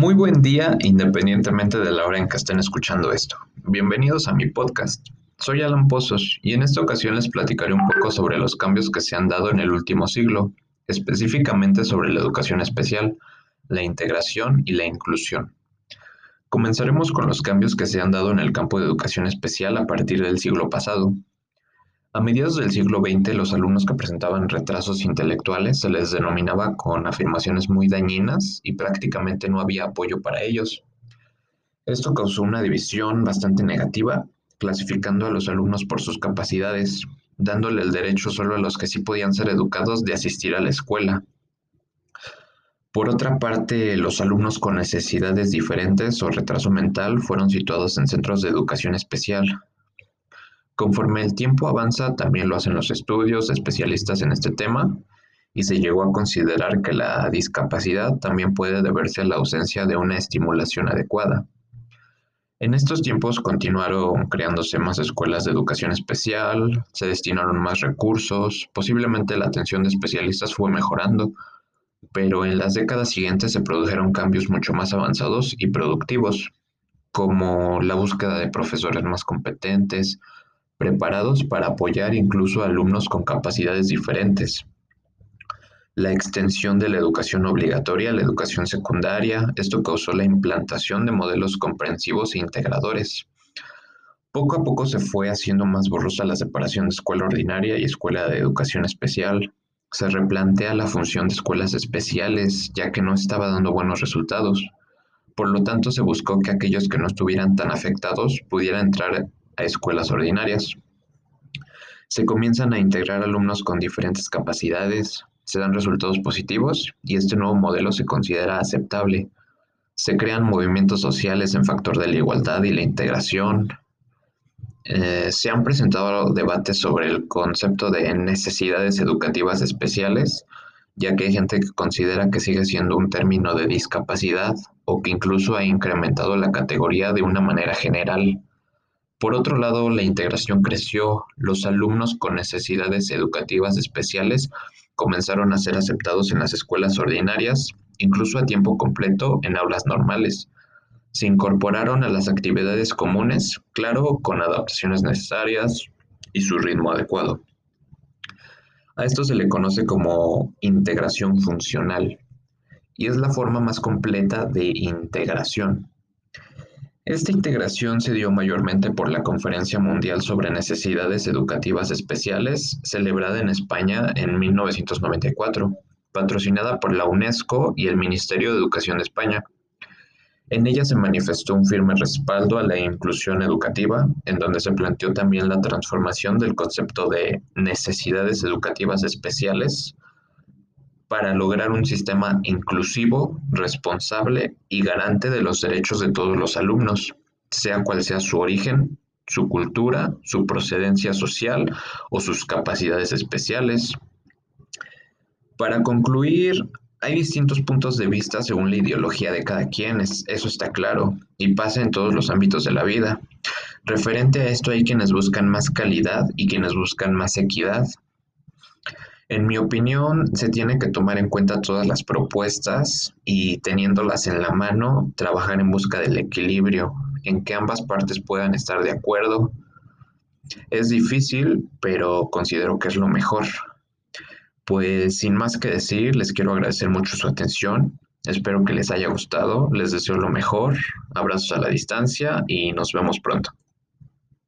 Muy buen día independientemente de la hora en que estén escuchando esto. Bienvenidos a mi podcast. Soy Alan Pozos y en esta ocasión les platicaré un poco sobre los cambios que se han dado en el último siglo, específicamente sobre la educación especial, la integración y la inclusión. Comenzaremos con los cambios que se han dado en el campo de educación especial a partir del siglo pasado. A mediados del siglo XX, los alumnos que presentaban retrasos intelectuales se les denominaba con afirmaciones muy dañinas y prácticamente no había apoyo para ellos. Esto causó una división bastante negativa, clasificando a los alumnos por sus capacidades, dándole el derecho solo a los que sí podían ser educados de asistir a la escuela. Por otra parte, los alumnos con necesidades diferentes o retraso mental fueron situados en centros de educación especial. Conforme el tiempo avanza, también lo hacen los estudios especialistas en este tema y se llegó a considerar que la discapacidad también puede deberse a la ausencia de una estimulación adecuada. En estos tiempos continuaron creándose más escuelas de educación especial, se destinaron más recursos, posiblemente la atención de especialistas fue mejorando, pero en las décadas siguientes se produjeron cambios mucho más avanzados y productivos, como la búsqueda de profesores más competentes, preparados para apoyar incluso a alumnos con capacidades diferentes. La extensión de la educación obligatoria a la educación secundaria, esto causó la implantación de modelos comprensivos e integradores. Poco a poco se fue haciendo más borrosa la separación de escuela ordinaria y escuela de educación especial, se replantea la función de escuelas especiales, ya que no estaba dando buenos resultados. Por lo tanto, se buscó que aquellos que no estuvieran tan afectados pudieran entrar a escuelas ordinarias. Se comienzan a integrar alumnos con diferentes capacidades, se dan resultados positivos y este nuevo modelo se considera aceptable. Se crean movimientos sociales en factor de la igualdad y la integración, eh, se han presentado debates sobre el concepto de necesidades educativas especiales, ya que hay gente que considera que sigue siendo un término de discapacidad o que incluso ha incrementado la categoría de una manera general. Por otro lado, la integración creció, los alumnos con necesidades educativas especiales comenzaron a ser aceptados en las escuelas ordinarias, incluso a tiempo completo en aulas normales se incorporaron a las actividades comunes, claro, con adaptaciones necesarias y su ritmo adecuado. A esto se le conoce como integración funcional y es la forma más completa de integración. Esta integración se dio mayormente por la Conferencia Mundial sobre Necesidades Educativas Especiales, celebrada en España en 1994, patrocinada por la UNESCO y el Ministerio de Educación de España. En ella se manifestó un firme respaldo a la inclusión educativa, en donde se planteó también la transformación del concepto de necesidades educativas especiales para lograr un sistema inclusivo, responsable y garante de los derechos de todos los alumnos, sea cual sea su origen, su cultura, su procedencia social o sus capacidades especiales. Para concluir, hay distintos puntos de vista según la ideología de cada quien, eso está claro, y pasa en todos los ámbitos de la vida. Referente a esto hay quienes buscan más calidad y quienes buscan más equidad. En mi opinión, se tiene que tomar en cuenta todas las propuestas y teniéndolas en la mano, trabajar en busca del equilibrio, en que ambas partes puedan estar de acuerdo. Es difícil, pero considero que es lo mejor. Pues sin más que decir, les quiero agradecer mucho su atención. Espero que les haya gustado. Les deseo lo mejor. Abrazos a la distancia y nos vemos pronto.